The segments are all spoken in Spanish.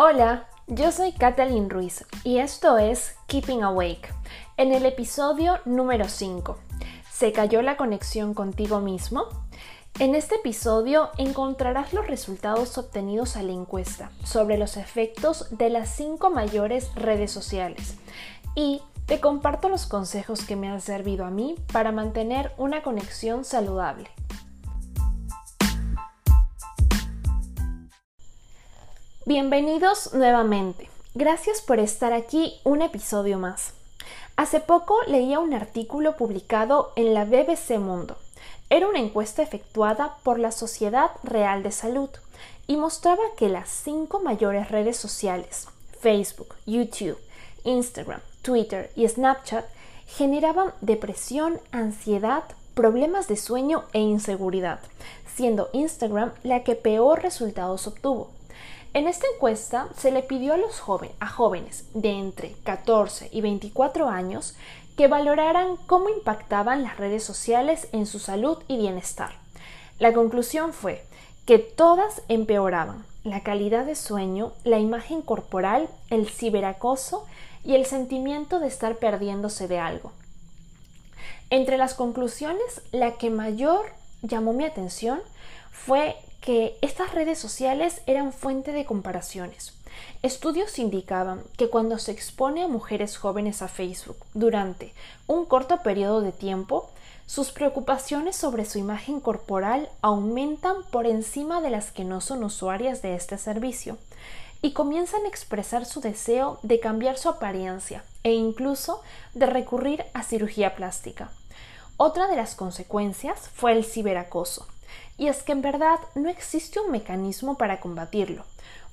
Hola, yo soy Kathleen Ruiz y esto es Keeping Awake. En el episodio número 5, ¿se cayó la conexión contigo mismo? En este episodio encontrarás los resultados obtenidos a la encuesta sobre los efectos de las 5 mayores redes sociales y te comparto los consejos que me han servido a mí para mantener una conexión saludable. Bienvenidos nuevamente. Gracias por estar aquí un episodio más. Hace poco leía un artículo publicado en la BBC Mundo. Era una encuesta efectuada por la Sociedad Real de Salud y mostraba que las cinco mayores redes sociales, Facebook, YouTube, Instagram, Twitter y Snapchat, generaban depresión, ansiedad, problemas de sueño e inseguridad, siendo Instagram la que peor resultados obtuvo. En esta encuesta se le pidió a los a jóvenes de entre 14 y 24 años que valoraran cómo impactaban las redes sociales en su salud y bienestar. La conclusión fue que todas empeoraban la calidad de sueño, la imagen corporal, el ciberacoso y el sentimiento de estar perdiéndose de algo. Entre las conclusiones, la que mayor llamó mi atención fue que estas redes sociales eran fuente de comparaciones. Estudios indicaban que cuando se expone a mujeres jóvenes a Facebook durante un corto periodo de tiempo, sus preocupaciones sobre su imagen corporal aumentan por encima de las que no son usuarias de este servicio y comienzan a expresar su deseo de cambiar su apariencia e incluso de recurrir a cirugía plástica. Otra de las consecuencias fue el ciberacoso, y es que en verdad no existe un mecanismo para combatirlo.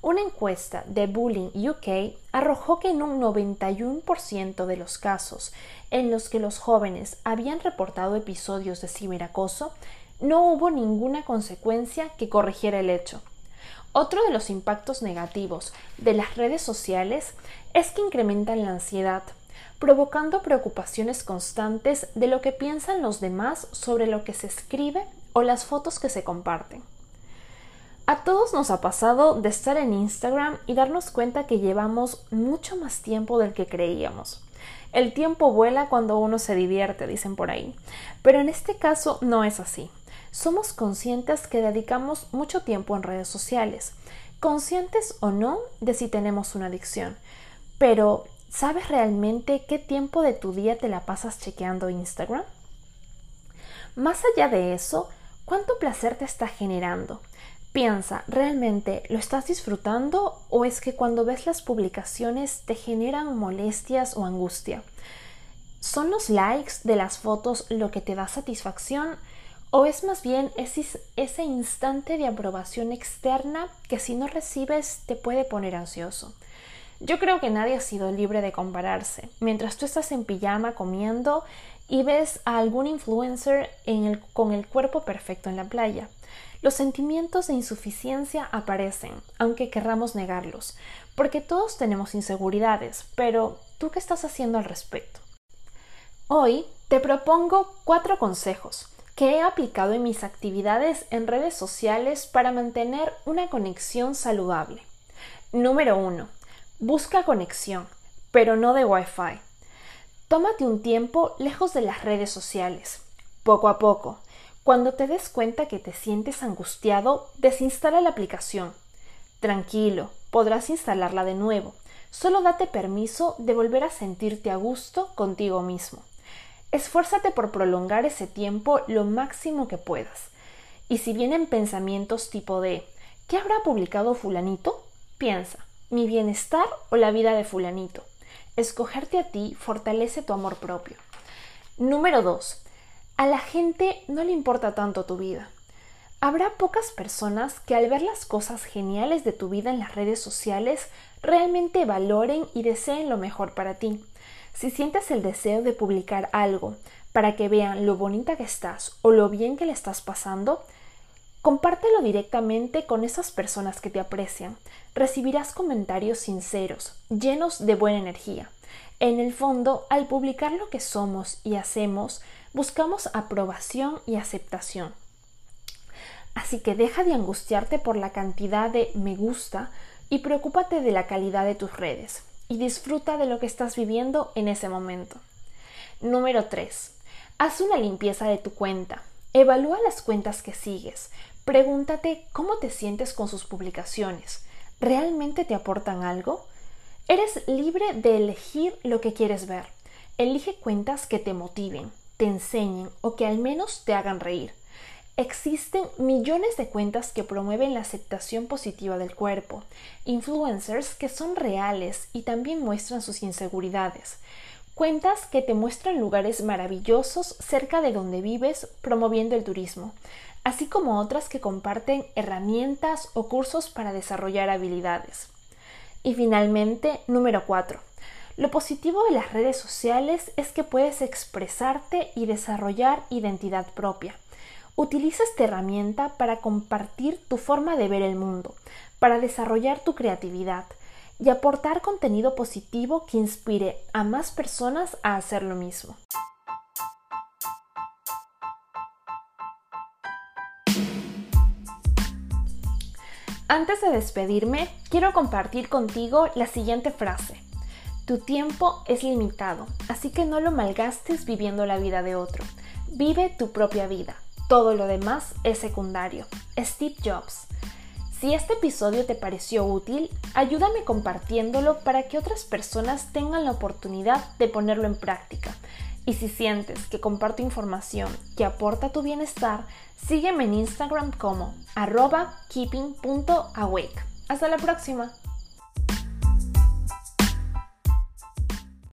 Una encuesta de Bullying UK arrojó que en un 91% de los casos en los que los jóvenes habían reportado episodios de ciberacoso, no hubo ninguna consecuencia que corrigiera el hecho. Otro de los impactos negativos de las redes sociales es que incrementan la ansiedad, provocando preocupaciones constantes de lo que piensan los demás sobre lo que se escribe o las fotos que se comparten. A todos nos ha pasado de estar en Instagram y darnos cuenta que llevamos mucho más tiempo del que creíamos. El tiempo vuela cuando uno se divierte, dicen por ahí. Pero en este caso no es así. Somos conscientes que dedicamos mucho tiempo en redes sociales, conscientes o no de si tenemos una adicción. Pero, ¿sabes realmente qué tiempo de tu día te la pasas chequeando Instagram? Más allá de eso, ¿Cuánto placer te está generando? Piensa, ¿realmente lo estás disfrutando o es que cuando ves las publicaciones te generan molestias o angustia? ¿Son los likes de las fotos lo que te da satisfacción o es más bien ese, instante de aprobación externa que si no recibes te puede poner ansioso? Yo creo que nadie ha sido libre de compararse. Mientras tú estás en pijama comiendo y ves a algún influencer con el cuerpo perfecto en la playa. Los sentimientos de insuficiencia aparecen, aunque querramos negarlos, porque todos tenemos inseguridades, pero ¿tú qué estás haciendo al respecto? Hoy te propongo cuatro consejos que he aplicado en mis actividades en redes sociales para mantener una conexión saludable. Número 1. Busca conexión, pero no de Wi-Fi. Tómate un tiempo lejos de las redes sociales. Poco a poco, cuando te des cuenta que te sientes angustiado, desinstala la aplicación. Tranquilo, podrás instalarla de nuevo. Solo date permiso de volver a sentirte a gusto contigo mismo. Esfuérzate por prolongar ese tiempo lo máximo que puedas. Y si vienen pensamientos tipo de ¿qué habrá publicado fulanito? Piensa, ¿mi bienestar o la vida de fulanito? Escogerte a ti fortalece tu amor propio. Número 2. A la gente no le importa tanto tu vida. Habrá pocas personas que al ver las cosas geniales de tu vida en las redes sociales realmente valoren y deseen lo mejor para ti. Si sientes el deseo de publicar algo para que vean lo bonita que estás o lo bien que le estás pasando, compártelo directamente con esas personas que te aprecian, recibirás comentarios sinceros, llenos de buena energía. En el fondo, al publicar lo que somos y hacemos, buscamos aprobación y aceptación. Así que deja de angustiarte por la cantidad de me gusta, y preocúpate de la calidad de tus redes y disfruta de lo que estás viviendo en ese momento. Número 3. Haz una limpieza de tu cuenta. Evalúa las cuentas que sigues. Pregúntate cómo te sientes con sus publicaciones. ¿Realmente te aportan algo? Eres libre de elegir lo que quieres ver. Elige cuentas que te motiven, te enseñen o que al menos te hagan reír. Existen millones de cuentas que promueven la aceptación positiva del cuerpo, influencers que son reales y también muestran sus inseguridades, cuentas que te muestran lugares maravillosos cerca de donde vives promoviendo el turismo, así como otras que comparten herramientas o cursos para desarrollar habilidades. Y finalmente, número 4. Lo positivo de las redes sociales es que puedes expresarte y desarrollar identidad propia. Utiliza esta herramienta para compartir tu forma de ver el mundo, para desarrollar tu creatividad y aportar contenido positivo que inspire a más personas a hacer lo mismo. Antes de despedirme, quiero compartir contigo la siguiente frase. Tu tiempo es limitado, así que no lo malgastes viviendo la vida de otro. Vive tu propia vida. Todo lo demás es secundario. Steve Jobs. Si este episodio te pareció útil, ayúdame compartiéndolo para que otras personas tengan la oportunidad de ponerlo en práctica. Y si sientes que comparto información que aporta tu bienestar, sígueme en Instagram como arroba keeping.awake. Hasta la próxima.